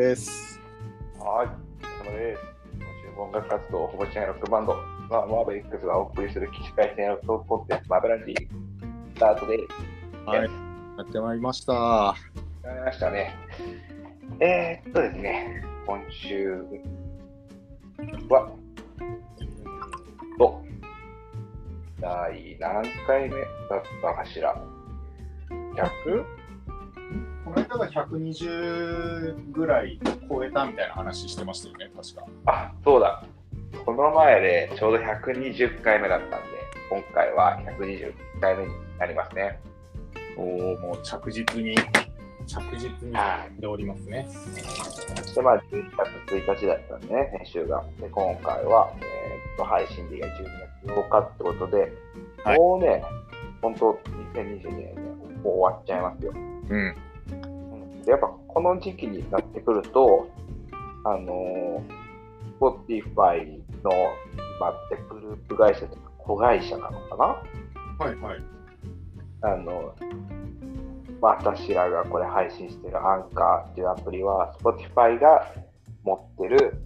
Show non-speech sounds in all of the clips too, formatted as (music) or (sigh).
です。はい、お疲れ様です。今週音楽活動、ほぼしないロックバンド、まあ、マーベリックスがお送りする起死回生のトークポッドマーベランジー、スタートです。はい、ややってまいりました。りましたね。えー、っとですね、今週は、と、第何回目だったかしら ?100? この間が120ぐらい超えたみたいな話してましたよね、確か。あ、そうだ。この前でちょうど120回目だったんで、今回は121回目になりますね。おお、もう着実に、着実にはでおりますね。で、まあ、11月1日だったんでね、編集が。で、今回は、えーっと、配信日が12月8日ってことで、はいもうね、本当2022年ね、もう終わっちゃいますよ。うん。やっぱこの時期になってくると、あのー、Spotify の今ってグループ会社とか子会社なのかな？はいはい。あの、私らがこれ配信してるアンカーっていうアプリは、Spotify が持ってる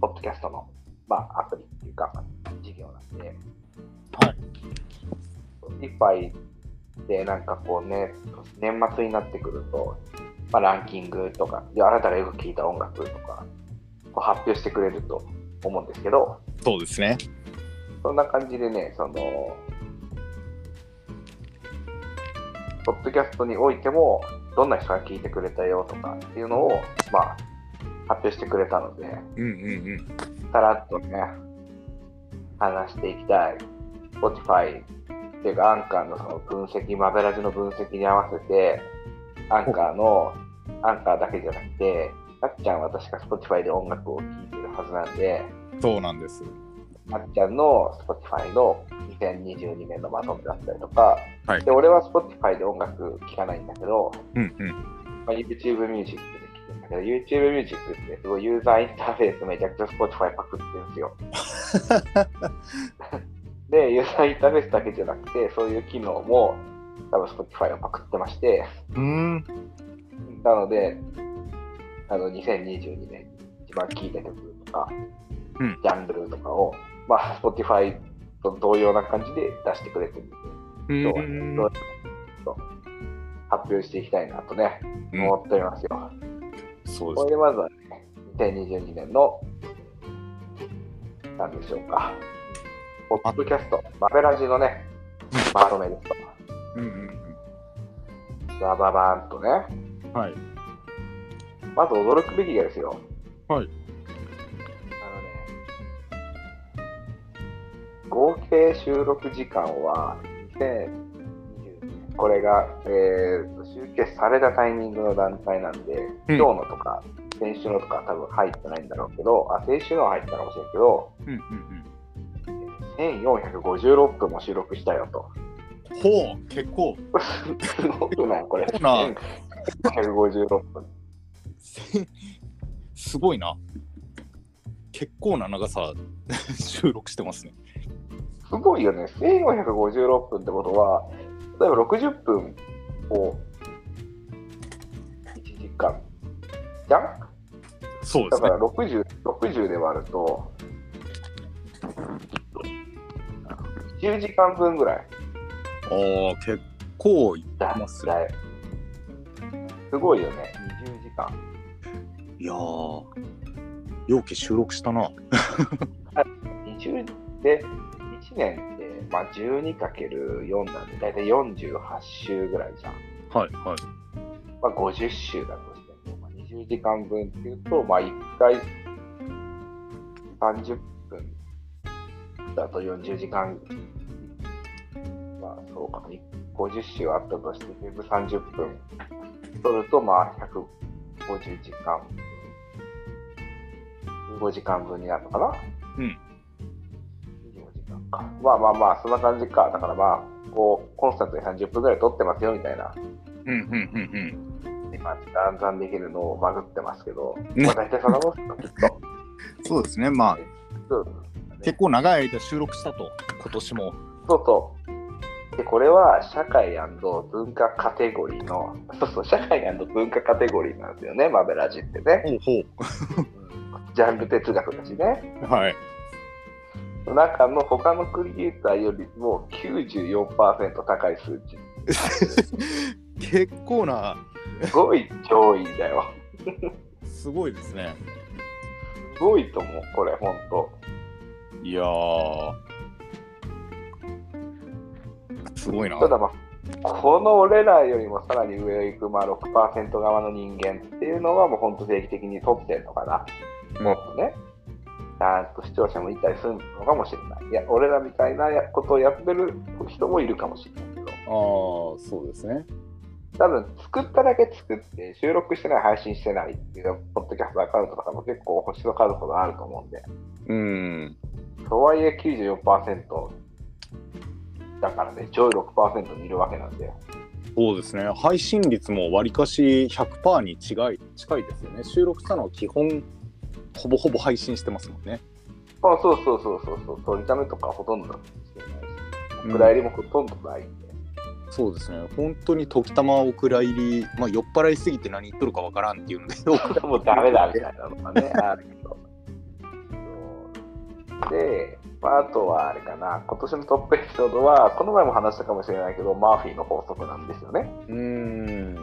ポッドキャストの、まあ、アプリっていうか、事業なんで、はい。Spotify でなんかこうね、年末になってくると、まあ、ランキングとか、であなたがよく聴いた音楽とか、こう発表してくれると思うんですけど、そうですね。そんな感じでね、その、ポッドキャストにおいても、どんな人が聞いてくれたよとかっていうのを、まあ、発表してくれたので、うんうんさらっとね、話していきたい。Spotify っていうか、アンカーのその分析、マベラジの分析に合わせて、アンカーの、アンカーだけじゃなくて、あっちゃんは確か Spotify で音楽を聴いてるはずなんで、うん。そうなんです。あっちゃんの Spotify の2022年のまとめだったりとか、はいで俺は Spotify で音楽聴かないんだけど、うんうん。まあ、YouTube Music で聴くんだけど、YouTube Music ってすごいユーザーインターフェースめちゃくちゃ Spotify パクってるんですよ。(laughs) で、ユーザーインターフェースだけじゃなくて、そういう機能も多分 Spotify をパクってまして、うん。なので、あの2022年に一番聴いた曲とか、うんジャンルとかを、まあ、Spotify と同様な感じで出してくれてるんで、うん発表していきたいなとね、うん思っておりますよ。そうです。これでまずはね、2022年の、なんでしょうか、ポッドキャスト、マベラジのね、まとめですと。うんうんバババーンとね、うん。はい。まず驚くべきがですよ。はい。あのね、合計収録時間は2020年、これが、えーと集計されたタイミングの段階なんで、うん今日のとか、先週のとかは多分入ってないんだろうけど、あ、先週のは入ったかもしれんけど、うんうん1456分も収録したよと。うん。ほう、結構。すごくない？これ。そうな1456分。(laughs) すごいな。結構な長さ収録してますね。すごいよね。1456分ってことは、例えば60分を1時間じゃん？そうですねだか。ら 60, 60で割ると、10時間分ぐらいああ、結構いだますだよ。すごいよね。20時間。いやー、よけ収録したな。20で、1年って、まあ、12×4 なんで、だいたい48週ぐらいじゃん。はいはい。まあ、50週だとしても、まあ、20時間分っていうと、まあ、1回30分だと40時間、まあ、そうかな、50週あったとして、全部30分取ると、まあ、150時間、15時間分になるのかなうん。25時間か。まあまあまあ、そんな感じか。だからまあ、こう、コンスタントに30分ぐらい取ってますよ、みたいな。うんうんうん今、暗算できるのをバグってますけど、ねまあ大体そのもんですよ、きっと。うん。そうですね。まあ、そう結構長い間収録したと、今年も。そうそで、これは社会文化カテゴリーの、そうそう、社会文化カテゴリーなんですよね、マベラジってね。ほうジャンル哲学だしね。はい。中の他のクリエイターよりも94%高い数値。(laughs) 結構な、すごい上位だよ。すごいですね。すごいと思う、これ、ほんと。いやー。すごいな。ただまあ、この俺らよりもさらに上を行く、まあ、6%側の人間っていうのはもう本当定期的に取ってるのかな。もっとね。ちゃんと視聴者もいたりするのかもしれない。いや、俺らみたいなことをやってる人もいるかもしれないけど。ああ、そうですね。多分、作っただけ作って、収録してない、配信してないっていう、ポッドキャストアカウントとかも結構星の数ほどあると思うんで。うん。とはいえ94%だからね、上位6%にいるわけなんで。そうですね。配信率もわりかし100%に近い近いですよね。収録したのは基本、ほぼほぼ配信してますもんね。あそうそうそうそうそう、取りためとかほとんどないし、うんお蔵入りもほとんどないんで。そうですね。本当に時たまお蔵入り、まあ、酔っ払いすぎて何言っとるかわからんっていうので、(laughs) もうダメだみたいなのがね、あるけど。(laughs) で、まあ、あとはあれかな、今年のトップエピソードは、この前も話したかもしれないけど、マーフィーの法則なんですよね。うーん。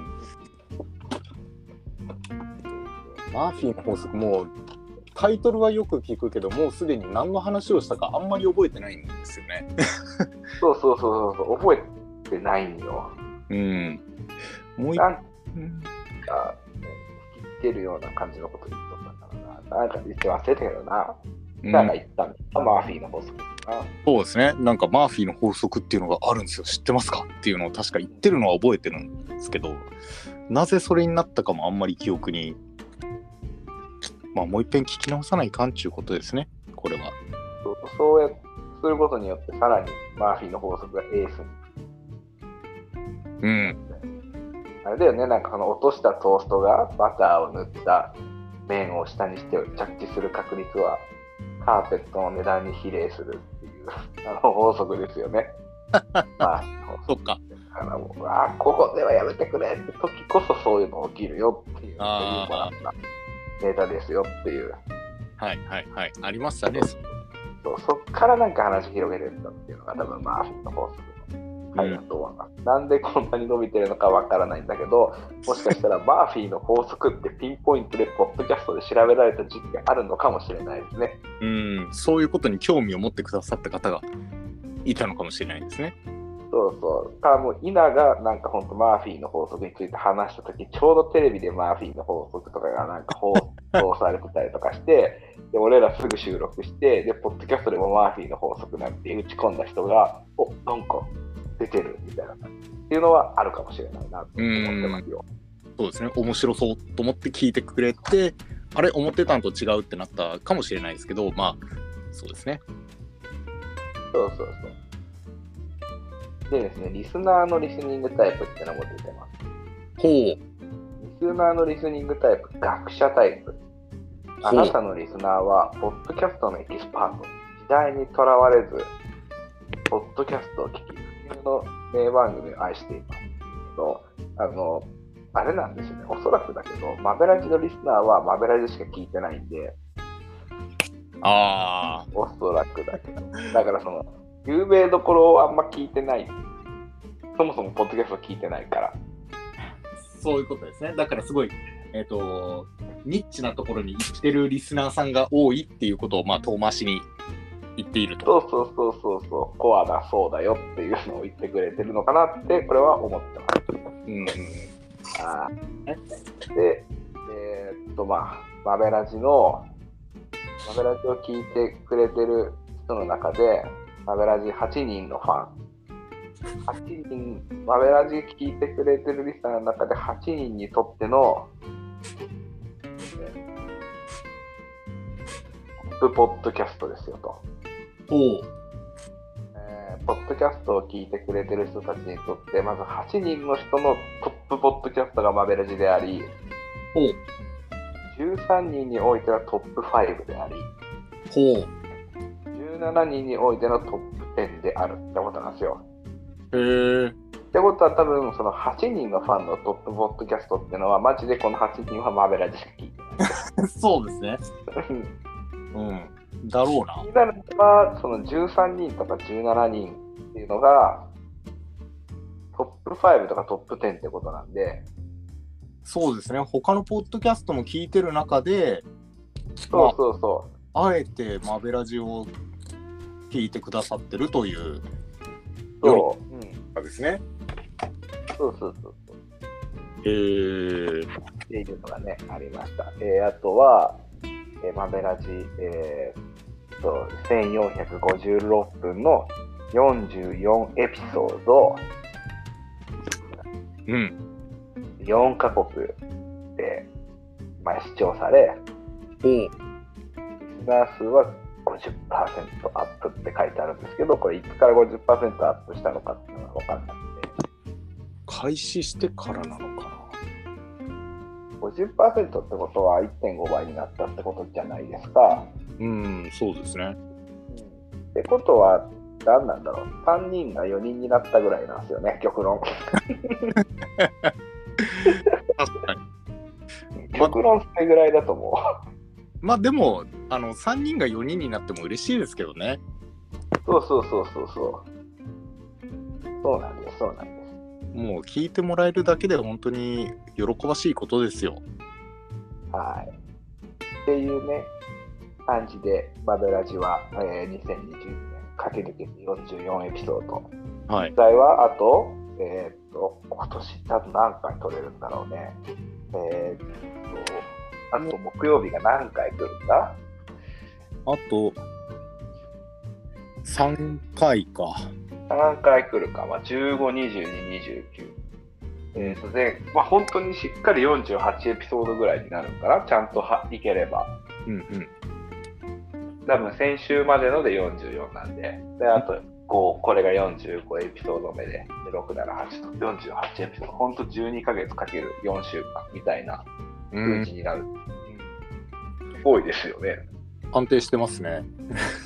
マーフィーの法則もうタイトルはよく聞くけどもうすでに何の話をしたかあんまり覚えてないんですよね。(laughs) そうそうそうそう、覚えてないんよ。うん。もう一なんか、うんね、引きつけるような感じのこと言っとったからな。なんか言って忘れたけどな。なんか言ったんだ。マーフィーの法則。そうですね。なんかマーフィーの法則っていうのがあるんですよ。知ってますか？っていうのを確か言ってるのは覚えてるんですけど、なぜそれになったかもあんまり記憶に、まあもう一遍聞き直さないかんちゅうことですね。これは。そうそうやすることによって、さらにマーフィーの法則がエースに。うん。あれだよね、なんかその落としたトーストがバターを塗った麺を下にして着地する確率はカーペットの値段に比例するっていうあの (laughs) 法則ですよね。(laughs) まあ、そっか。だからもう、あーここではやめてくれって時こそそういうの起きるよっていうあーもらったネタですよっていう。はいはいはい。ありましたね。そうそっからなんか話広げてったっていうのが多分マーフィーの法則の回だと思います。なんでこんなに伸びてるのかわからないんだけど、もしかしたらマーフィーの法則ってピンポイントでポッドキャストで調べられた時期があるのかもしれないですね。うん。そういうことに興味を持ってくださった方がいたのかもしれないですね。そうそう。かもう、イナがなんか本当マーフィーの法則について話したとき、ちょうどテレビでマーフィーの法則とかがなんか放送されてたりとかして、で俺らすぐ収録して、で、ポッドキャストでもマーフィーの法則なんて打ち込んだ人が、おなんか出てるみたいなっていうのはあるかもしれないなと思ってますよ。そうですね。面白そうと思って聞いてくれて、あれ、思ってたんと違うってなったかもしれないですけど、まあ、そうですね。そうそうそう。でですね、リスナーのリスニングタイプってのも出てます。ほう。リスナーのリスニングタイプ、学者タイプ。あなたのリスナーは、ポッドキャストのエキスパート。時代にとらわれず、ポッドキャストを聞き、の名番組を愛しています。とあの、あれなんですよね、おそらくだけど、マベラジのリスナーはマベラジしか聞いてないんで、あおそらくだけど。だからその、有名どころをあんま聞いてない。そもそもポッドキャスト聞いてないから。あ、そういうことですね。だからすごい、えっ、と、ニッチなところに行ってるリスナーさんが多いっていうことを、まあ、遠回しに言っていると。そうそうそうそうそう、コアだそうだよっていうのを言ってくれてるのかなって、これは思ってます。うん。あーで、えーっとまあ、マベラジの、マベラジを聞いてくれてる人の中で、マベラジ8人のファン。8人、マベラジ聞いてくれてるリスナーの中で8人にとっての、ねトップポッドキャストですよと。ほう。えーポッドキャストを聞いてくれてる人たちにとって、まず8人の人のトップポッドキャストがマベラジであり、ほう。13人においてはトップ5であり、ほう。17人においてのトップ10であるってことなんですよ。へえ。ってことは多分その8人のファンのトップポッドキャストっていうのはマジでこの8人はマーベラジしか聞いてない。(laughs) そうですね。うん。だろうな。気になるのはその13人とか17人っていうのがトップ5とかトップ10ってことなんで、そうですね。他のポッドキャストも聞いてる中で、そうそうそあえてマベラジを聞いてくださってるというう。そう。うん、ですね。そうそうそうそう。へえ。っていうのがね、ありました。えーあとは、えーマベラジ、えー、と1456分の44エピソード、うん。4カ国で、まあ、視聴され、おリスナー数は50%アップって書いてあるんですけど、これいつから50%アップしたのかっていうのが分かんなくて、開始してからなのか50%ってことは1.5倍になったってことじゃないですか。な。うん、そうですね。ってことは、何なんだろう、3人が4人になったぐらいなんですよね、極論。確かに。(laughs) 極論それぐらいだと思まあでも、あの、3人が4人になっても嬉しいですけどね。う。そうそうそうそうそう。そうなんです、そうなんです。もう聞いてもらえるだけで本当に喜ばしいことですよ。はい。っていうね、感じで、バベラジは、えー、2020年駆け抜けて44エピソード。はい実。際はあと、えーっと、今年多分何回取れるんだろうね。えーっと、あと木曜日が何回来るんだ？あと、3回か。3回来るか、まあ、15、22、29。えー、とで、まあ、本当にしっかり48エピソードぐらいになるのかな、ちゃんとはいければ。うんうん。多分先週までので44なんで、であと5、これが45エピソード目で、で6、7、8と48エピソード、本当12ヶ月かける4週間みたいなうん数値になる。多いですよね。安定してますね。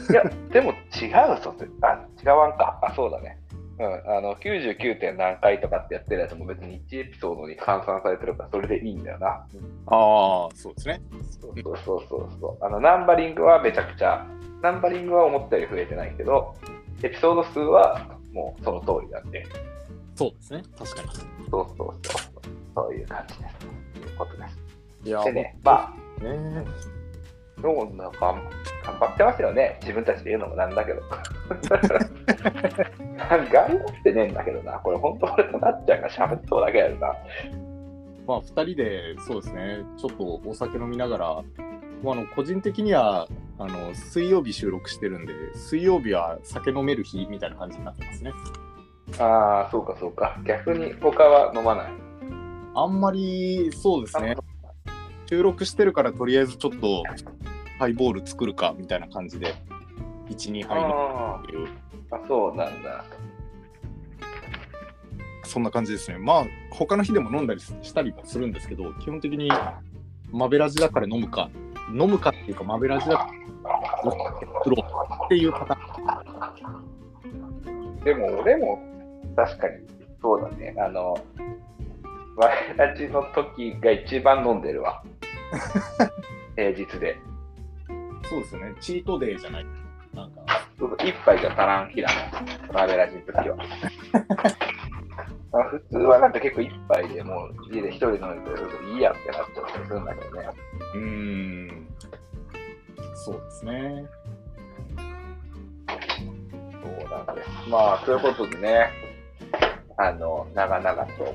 いや、でも違うぞあ、違わんか。あ、そうだね。うん、あの 99. 点何回とかってやってるやつも別に1エピソードに換算されてるからそれでいいんだよな。ああ、そうですね。そうそうそうそうそう。あのナンバリングはめちゃくちゃ、ナンバリングは思ったより増えてないけど、エピソード数はもうその通りなんで、そうですね。確かに。そうそうそうそう。そういう感じです。ということです。いやでね、まあ、ねどうなんか頑張ってますよね。自分たちで言うのもなんだけど。(laughs) 頑張ってねえんだけどな。これ本当俺となっちゃんが喋っそうだけやるな。まあ、2人で、そうですね、ちょっとお酒飲みながら、まあ、あの個人的にはあの水曜日収録してるんで、水曜日は酒飲める日みたいな感じになってますね。ああ、そうかそうか。逆に他は飲まない。あんまり、そうですね、収録してるからとりあえずちょっとハイボール作るかみたいな感じで、1、2杯飲むあっていう、ーあ、そうなんだ。そんな感じですね。まあ、他の日でも飲んだりしたりもするんですけど、基本的にマベラジだから飲むか、飲むかっていうか、マベラジだから作ろうっていうパターン。でも俺も確かにそうだね。あの、ワイラジの時が一番飲んでるわ。(laughs) 平日で。そうですよね。チートデーじゃない。なんか、そうそう一杯じゃ足らん日だもん。マベラジの時は。まあ普通はなんか結構一杯でもう家で一人飲んでるといいやってなっちゃったりするんだけどね。うーん。そうですね。そうなんです。まあ、ということでね、あの、長々と、こ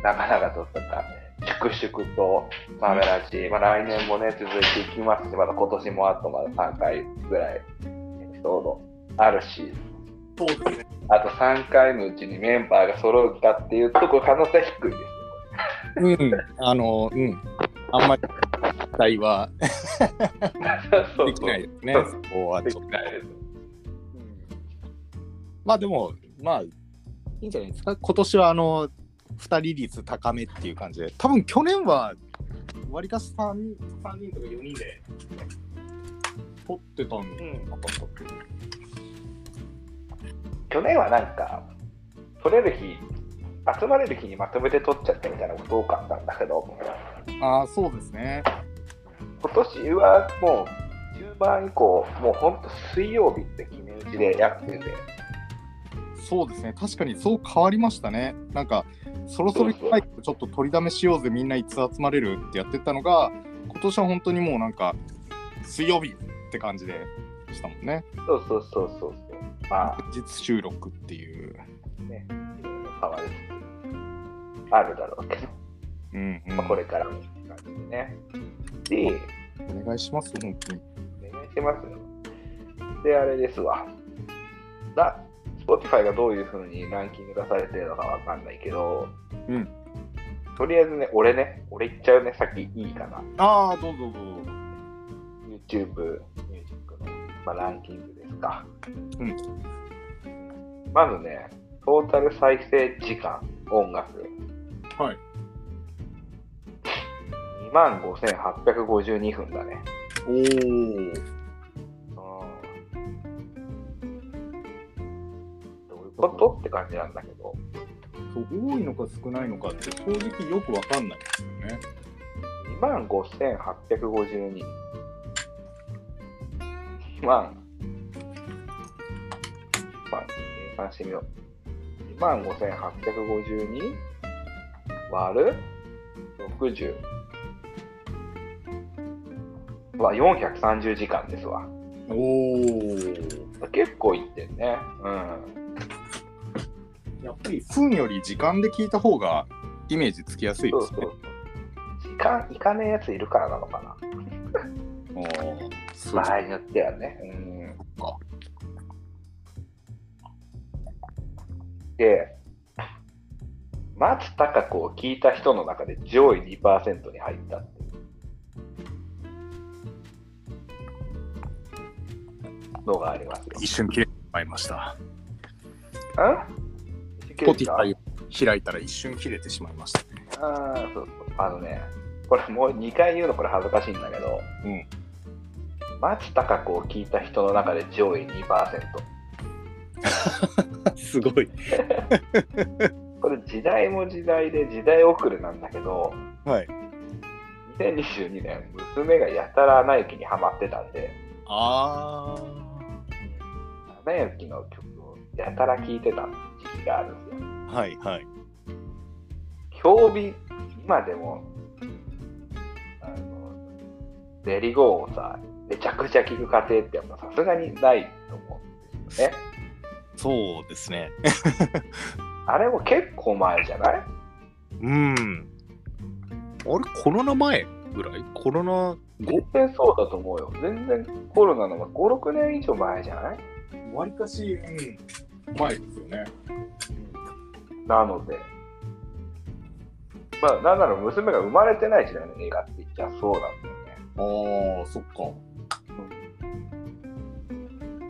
う、長々ととか、粛々と、マメラジ、まあ来年もね、続いていきますし、まだ今年もあとまだ3回ぐらいエピソードあるし、そうですね。あと3回のうちにメンバーが揃うかっていうと、これ可能性低いですよ。うん。あの、うん。あんまり期待は (laughs) できないですね。そうそこはでちょっと。きないです。まあでも、まあ、いいんじゃないですか。今年はあの、2人率高めっていう感じで、多分去年は、わりかし 3, 3人とか4人で取ってたんなかったっけ。去年はなんか、取れる日、集まれる日にまとめて取っちゃってみたいなこと多かったんだけど、ああ、そうですね。今年はもう中盤以降、もう本当水曜日って決め打ちでやってて、そうですね。確かにそう変わりましたね。なんか、そろそろ一回ちょっと取りだめしようぜ、みんないつ集まれるってやってたのが、今年は本当にもうなんか、水曜日って感じでしたもんね。そうそうそうそうそう。まあ、実収録っていう。ね、いろいろ変わりつつあるだろうけど、うん、うん。まあ、これからの感じでね。で、お願いします、本当に。お願いしますよ。で、あれですわ。だ、Spotify がどういう風にランキング出されてるのかわかんないけど、うん。とりあえずね、俺ね、俺言っちゃうね、さっきいいかな。ああ、どうぞどうぞ。YouTube ミュージックの、まあ、ランキングですか。うん。まずね、トータル再生時間、音楽、はい。25,852分だね。おお。ことって感じなんだけど、そう多いのか少ないのかって正直よくわかんないですよね。25,852。2万、まあ、計算してみよう。25,852割る60は430時間ですわ。おお。結構いってんね。うん。やっぱり分より時間で聞いた方がイメージつきやすいですねそうそう。時間いかねえやついるからなのかな。お場合によってはね。うん。かで、松たか子を聞いた人の中で上位2%に入ったっていうのがありますよ。一瞬切れてしまいました。ん Spotify 開いたら一瞬切れてしまいましたね。ああ、そうそう。あのね、これもう2回言うのこれ恥ずかしいんだけど、うん。松たか子を聞いた人の中で上位2%。(laughs) すごい。(laughs) これ時代も時代で時代遅れなんだけど、はい。2022年、娘がやたらアナ雪にハマってたんで、あアナ雪の曲をやたら聴いてた時期があるんですよ。ー。はいはい。競技、今でも、あの、レリゴーをさ、めちゃくちゃ聴く過程ってやっぱさすがにないと思うんですよね。そうですね。(laughs) あれも結構前じゃない？うん。あれ、コロナ前ぐらい？コロナ後？全然そうだと思うよ。全然コロナの5、6年以上前じゃない？わりかし、うん、前ですよね。なので、まあ、なんなら娘が生まれてない時代の映画って言っちゃそうなんだよね。ああ、そっか。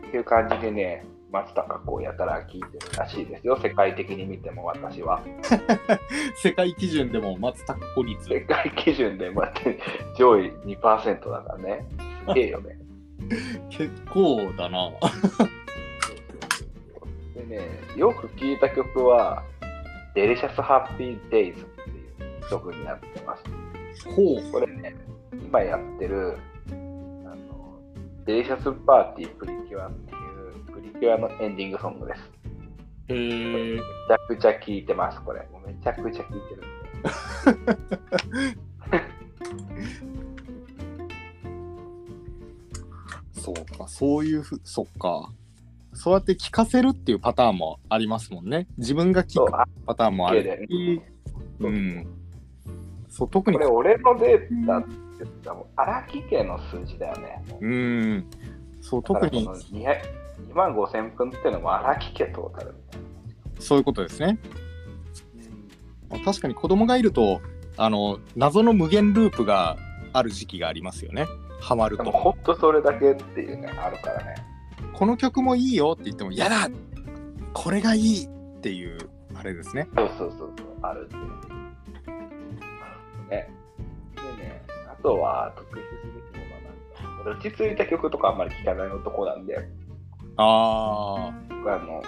っていう感じでね、松たか子をやたら聞いてるらしいですよ。世界的に見ても私は。(laughs) 世界基準でも松たか子率。世界基準でまって上位2%だからね。すげえよね。(laughs) 結構だな。でね、よく聞いた曲は、デリシャスハッピーデイズっていう曲になってます。ほう。これね、今やってる、あの、デリシャスパーティープリキュアっていうプリキュアのエンディングソングです。へえ。めちゃくちゃ聴いてます、これ。もうめちゃくちゃ聴いてるんで。(laughs) そうか、そういうふ、そっか。そうやって聞かせるっていうパターンもありますもんね。自分が聞く、パターンもあるし。うん。そう、特にこれ、俺のデータって言ったらもう荒木家の数字だよね。うん。そう、特にだからこの200 2万5000分っていうのも荒木家トータルみたいな。そういうことですね。まあ確かに子供がいると、あの、謎の無限ループがある時期がありますよね。ハマるでもと。本当それだけっていうね、あるからね。この曲もいいよって言っても、やだこれがいいっていう、あれですね。そうそうそうそう、あるんで。ね。でね、あとは特筆すべきものはなん落ち着いた曲とかあんまり聴かない男なんで、あ僕はあの、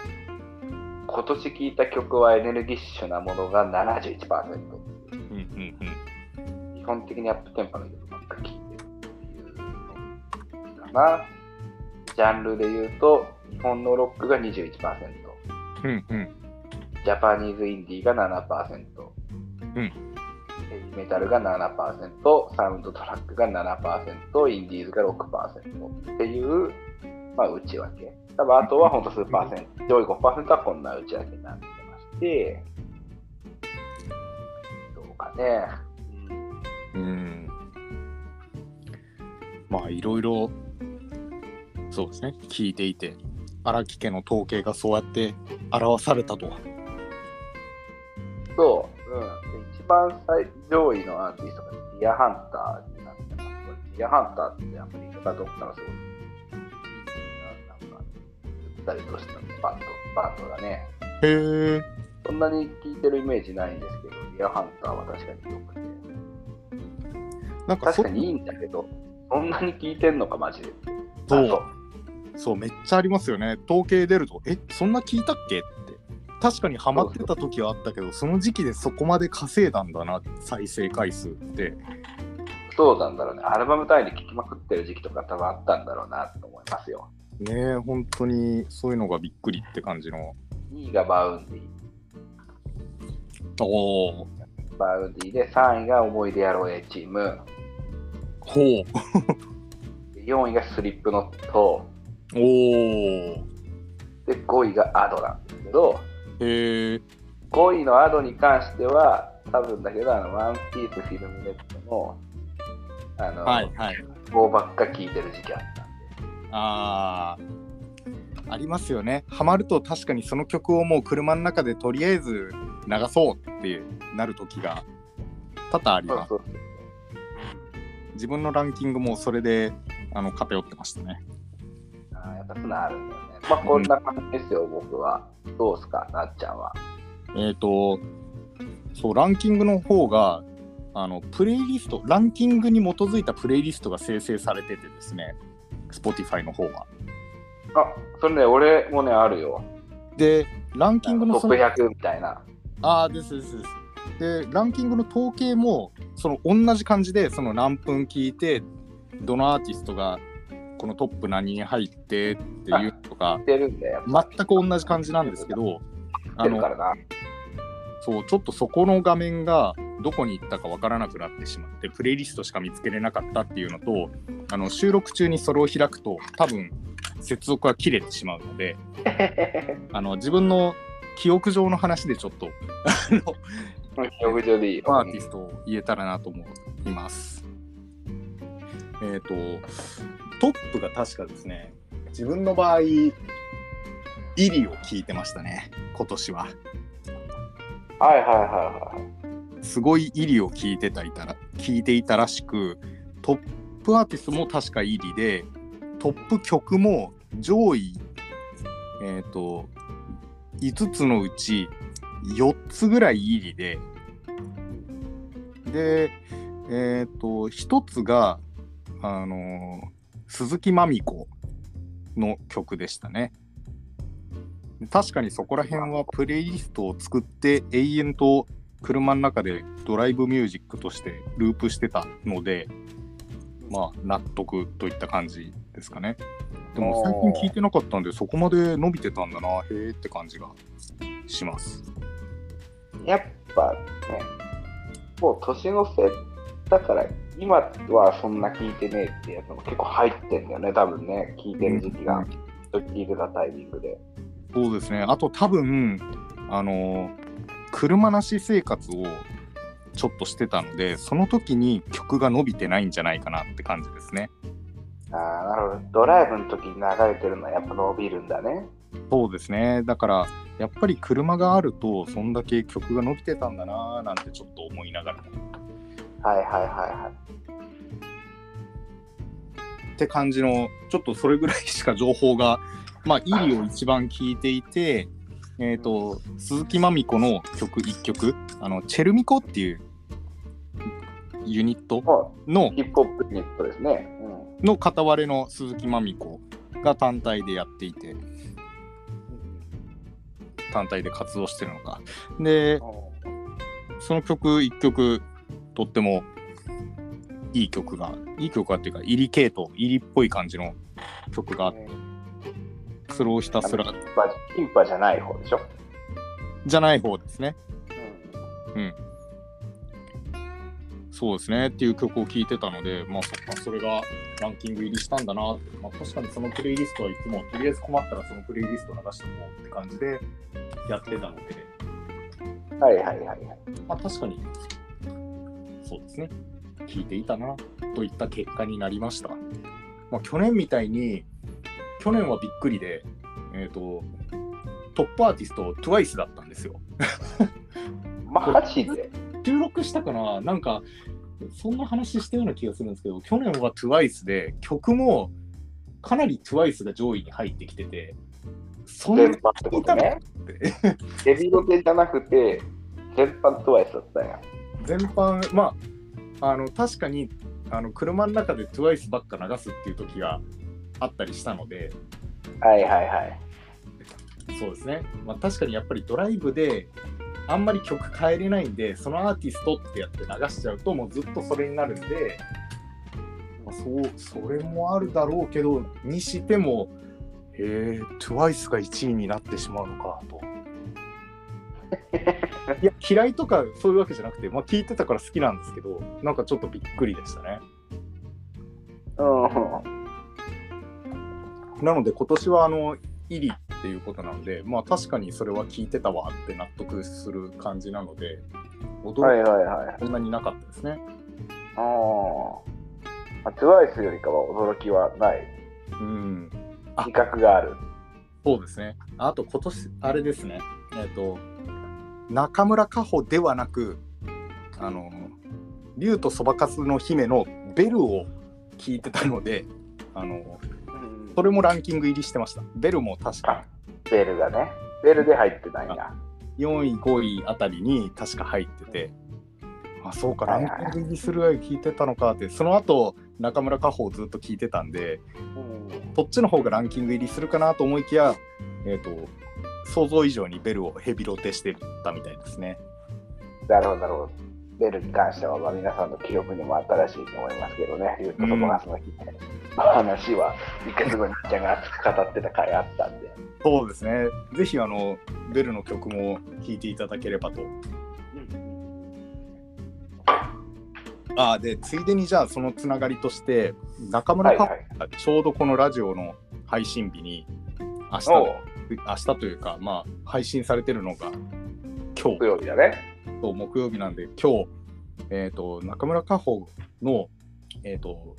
今年聴いた曲はエネルギッシュなものが71%。うんうんうん。基本的にアップテンポの曲ばっかり聴いてるっていうのかな。ジャンルで言うと、日本のロックが21%、うんうん。ジャパニーズインディーが7%、うん。メタルが7%、サウンドトラックが7%、インディーズが6%っていう、まあ、内訳。多分あとは本当数パーセント、上位5%はこんな内訳になってまして、どうかね。うん。まあいろいろ、そうですね、聞いていて、荒木家の統計がそうやって表されたと。そう、うん。で一番最上位のアーティストがディアハンターになってます。ディアハンターってアメリカかどっかのすごい、なんか、ゆったりとしたバンド、バンドだね。へえ。そんなに聴いてるイメージないんですけど、ディアハンターは確かに良くて。なんかそ確かにいいんだけど、そんなに聴いてんのか、マジで。そうあそう、めっちゃありますよね。統計出ると、え、そんな聞いたっけ？って。確かにハマってた時はあったけど、その時期でそこまで稼いだんだな、再生回数って。そうなんだろうね。アルバム単位で聴きまくってる時期とか多分あったんだろうなと思いますよ。ねえ、本当にそういうのがびっくりって感じの。2位が Vaundy。おお。 Vaundy で3位が思い出やろう A チーム。ほう。4位が Slipknot。おお。で、5位が Ado なんですけど、へえ。5位の Ado に関しては、多分だけど、あの、 ONE PIECE FILM RED の、あの、はいはい。棒ばっか聞いてる時期あったんで。ああ。ありますよね。ハマると確かにその曲をもう車の中でとりあえず流そうってなる時が多々あります。そうそう自分のランキングもそれであの偏ってましたね。あーやっぱそういうのあるんだよね。まあ、こんな感じですよ、僕は。どうすか、なっちゃんは。えっ、と、そう、ランキングの方が、あの、プレイリスト、ランキングに基づいたプレイリストが生成されててですね、Spotify の方は。あ、それね、俺もね、あるよ。で、ランキングのそのトップ100みたいな。ああ、ですですです。で、ランキングの統計も、その同じ感じで、その何分聞いて、どのアーティストがこのトップ何に入ってっていうとか。全く同じ感じなんですけど、あの。そう、ちょっとそこの画面がどこに行ったかわからなくなってしまって、プレイリストしか見つけれなかったっていうのと、あの収録中にそれを開くと、多分接続が切れてしまうので、(laughs) あの自分の記憶上の話でちょっと、あの、浴場でいいよ。アーティストを言えたらなと思います。えっ、と、トップが確かですね、自分の場合、イリを聞いてましたね、今年は。はいはいはいはい。すごいイリを聞いてたいたら、聞いていたらしく、トップアーティストも確かイリで、トップ曲も上位、えっ、と、5つのうち4つぐらいイリで、で、えっ、と、1つが、あの鈴木まみ子の曲でしたね。確かにそこら辺はプレイリストを作って永遠と車の中でドライブミュージックとしてループしてたので、まあ納得といった感じですかね。でも最近聞いてなかったんで、そこまで伸びてたんだな、へえって感じがします。やっぱね、もう年の瀬だから、今はそんな聞いてねえってやつも結構入ってんだよね、多分ね、聞いてる時期が、うん聞いてたタイミングで。そうですね。あと多分、あの、車なし生活をちょっとしてたので、その時に曲が伸びてないんじゃないかなって感じですね。ああ、なるほど。ドライブの時に流れてるのはやっぱ伸びるんだね。そうですね。だから、やっぱり車があると、そんだけ曲が伸びてたんだなーなんてちょっと思いながら。はいはいはいはい。って感じの、ちょっとそれぐらいしか情報が、まあ、イリを一番聞いていて、えっ、と、鈴木まみ子の曲1曲、あの、チェルミコっていうユニットものうヒップホップユニットですね。うん。の片割れの鈴木まみ子が単体でやっていて、単体で活動してるのか。で、その曲一曲とってもいい曲がいい曲がっていうか入り系統入りっぽい感じの曲があってそれをひたすらキンパじゃない方でしょ？じゃない方ですね。うん。そうですねっていう曲を聴いてたのでまあそっかそれがランキング入りしたんだなって、まあ、確かにそのプレイリストはいつもとりあえず困ったらそのプレイリスト流しておこうって感じでやってたので。はいはいはい。まあ確かに、そうですね。聞いていたな、といった結果になりました。まあ去年みたいに、去年はびっくりで、えっ、ー、と、トップアーティスト TWICE だったんですよ。(laughs) マジで？収録したかな？なんか、そんな話したような気がするんですけど、去年は TWICE で、曲もかなり TWICE が上位に入ってきてて、そんなにってことね。ヘ (laughs) ビロテじゃなくて、全般トワイスだったんや。全般、まあ、あの確かにあの車の中で TWICE ばっか流すっていう時があったりしたので、はいはいはい。そうですね。まあ、確かにやっぱりドライブであんまり曲変えれないんで、そのアーティストってやって流しちゃうと、もうずっとそれになるんで、まあ、そうそれもあるだろうけど、にしても、えー、TWICE が1位になってしまうのかと。いや、嫌いとかそういうわけじゃなくて、まあ、聞いてたから好きなんですけど、なんかちょっとびっくりでしたね。なので、今年はあの、イリっていうことなので、まあ確かにそれは聞いてたわって納得する感じなので、驚きはそんなになかったですね。ああ。トゥワイスよりかは驚きはない。うん。比較がある。そうですね。あと今年、あれですね。えっ、ー、と、中村佳穂ではなく、あの、竜とそばかすの姫のベルを聞いてたので、あの、それもランキング入りしてました。ベルも確か。ベルがね。ベルで入ってないな。4位、5位あたりに確か入ってて、あ、そうか、ランキング入りするぐらい聞いてたのかって、その後、中村佳穂をずっと聞いてたんで、そっちの方がランキング入りするかなと思いきや、えっ、ー、と、想像以上にベルをヘビロテしてたみたいですね。なるほど、なるほど。ベルに関しては、まあ、皆さんの記憶にも新しいと思いますけどね、ユートとバスの日で、話は、一回すごいちゃんが熱く語ってた回あったんで。そうですね。ぜひ、あの、ベルの曲も聴いていただければと。あでついでにじゃあそのつながりとして中村か、はいはい、ちょうどこのラジオの配信日に明日明日というか、まあ、配信されてるのが今日。木曜日だね。そう木曜日なんで、今日、えっ、ー、と、中村佳穂の、えっ、ー、と、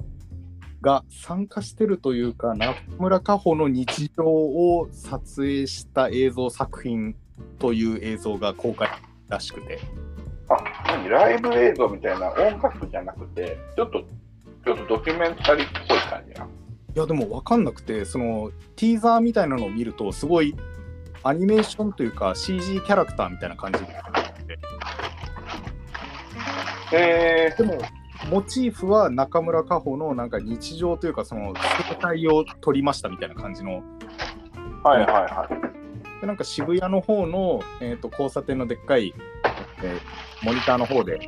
が参加してるというか、中村佳穂の日常を撮影した映像作品という映像が公開らしくて。あ、何？ライブ映像みたいな音楽じゃなくて、ちょっと、ちょっとドキュメンタリーっぽい感じな。いやでも分かんなくてそのティーザーみたいなのを見るとすごいアニメーションというか CG キャラクターみたいな感じでえー、でもモチーフは中村佳穂のなんか日常というかその生態を撮りましたみたいな感じの。はいはいはい。でなんか渋谷の方の、えーと、交差点のでっかい、えー、モニターの方で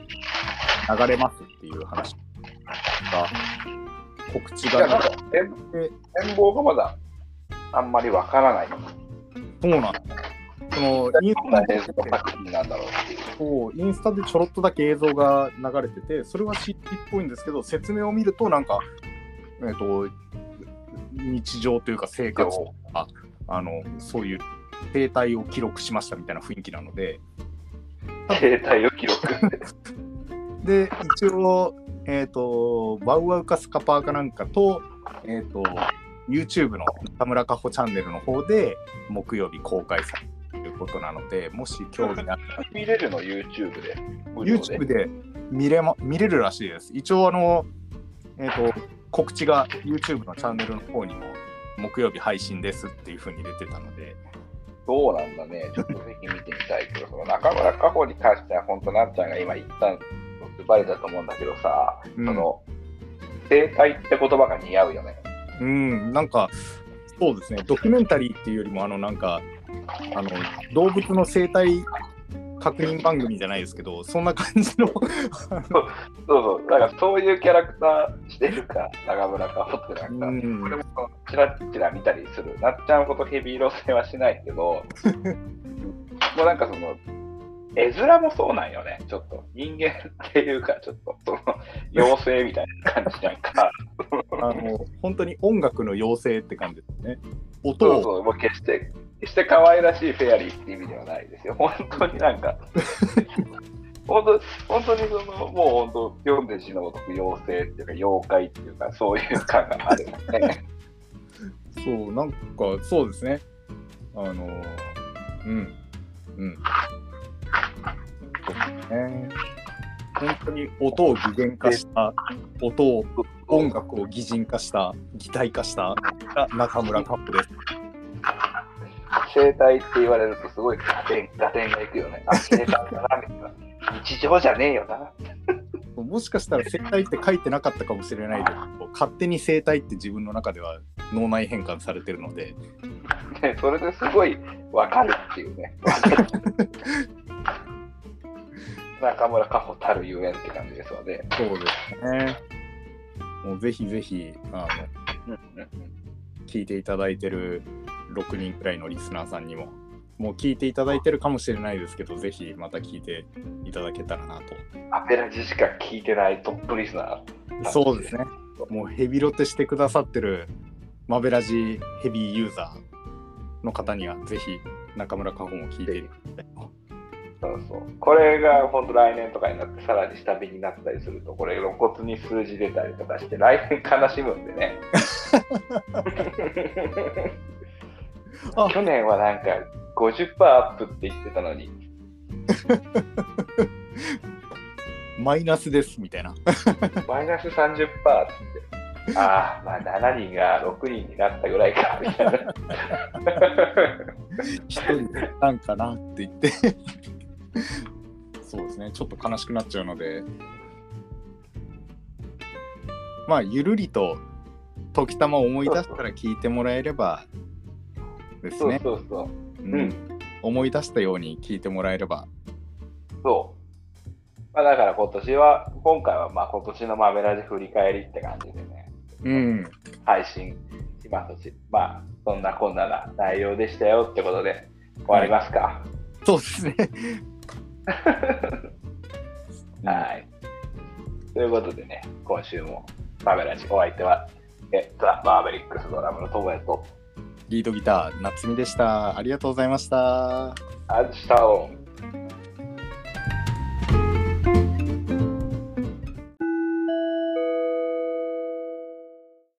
流れますっていう話が告知がな展望がまだあんまりわからない。そうなんそのインスタでなんだろうそうインスタでちょろっとだけ映像が流れてて、それは CT っぽいんですけど、説明を見ると、なんか、えっ、ー、と、日常というか生活とか、あのそういう生態を記録しましたみたいな雰囲気なので。生態を記録 (laughs) で、一応、えっ、ー、と、ワウワウかスカパーかなんかと、えっ、ー、と、YouTube の中村佳穂チャンネルの方で木曜日公開されるということなので、もし興味あったら。見れるの ?YouTube で？YouTube で見れ,、ま、見れるらしいです。一応、あの、えっ、ー、と、告知が YouTube のチャンネルの方にも木曜日配信ですっていうふうに出てたので。そうなんだね。ちょっとぜひ見てみたいけど、その中村佳穂に関しては、本当なっちゃんが今言ったズバリだと思うんだけどさ、うん、その生態って言葉が似合うよね。うん、なんかそうですね、ドキュメンタリーっていうよりも、あの、なんか、あの、動物の生態確認番組じゃないですけど、そんな感じの。そうそう、だからそういうキャラクターしてるか、中村かほってなんか、うん。これもちらちら見たりする。なっちゃんほどヘビー路線はしないけど、(laughs) もうなんかその、絵面もそうなんよね、ちょっと。人間っていうか、ちょっと、その、妖精みたいな感じなんか、(laughs) あの本当に音楽の妖精って感じですね。音をそうそう、決して、決して可愛らしいフェアリーって意味ではないですよ。本当になんか、(laughs) 本当本当にその、もう本当、読んで字のごとく妖精っていうか、妖怪っていうか、そういう感があるよね。そう、なんか、そうですね。あの、うん、うん。ですね。本当に音を具現化した、音を、音楽を擬人化した、擬態化したが中村カップです。生態って言われるとすごいガテンガテンがいくよね。あ、生態だな、みたいな。日常じゃねえよな。もしかしたら生態って書いてなかったかもしれないけど、勝手に生態って自分の中では脳内変換されてるので、ね、それですごい分かるっていうね。(laughs) 中村佳穂たるゆえんって感じですので。そうですね。もうぜひぜひ、あの、うんうん聞いていただいてる6人くらいのリスナーさんにも、もう聞いていただいてるかもしれないですけど、ぜひまた聞いていただけたらなと。アペラジしか聞いてないトップリスナー。そうですね。もうヘビロテしてくださってるマベラジヘビーユーザーの方には、ぜひ中村佳穂も聞いていただきたいと。そうそう。これが本当来年とかになってさらに下火になったりすると、これ露骨に数字出たりとかして、来年悲しむんでね。あ去年はなんか50%アップって言ってたのに、マイナスですみたいな。マイナス30%って。ああ、まあ7人が6人になったぐらいか、みたいな。(laughs) 一人でなんかなって言ってそうですね。ちょっと悲しくなっちゃうので。まあゆるりと時たま思い出したら聞いてもらえればですそうねそうそう。うん。うん。思い出したように聞いてもらえれば。そう。まあ、だから今年は、今回はまあ今年のマメラジ振り返りって感じでね、うん。配信しますし、まあそんなこんなな内容でしたよってことで終わりますか？そうですね (laughs) はい。ということでね、今週もマメラジお相手は、えザ・マーベリックスドラムのトモヤと、リードギター夏美でしたありがとうございましたアンシタオン。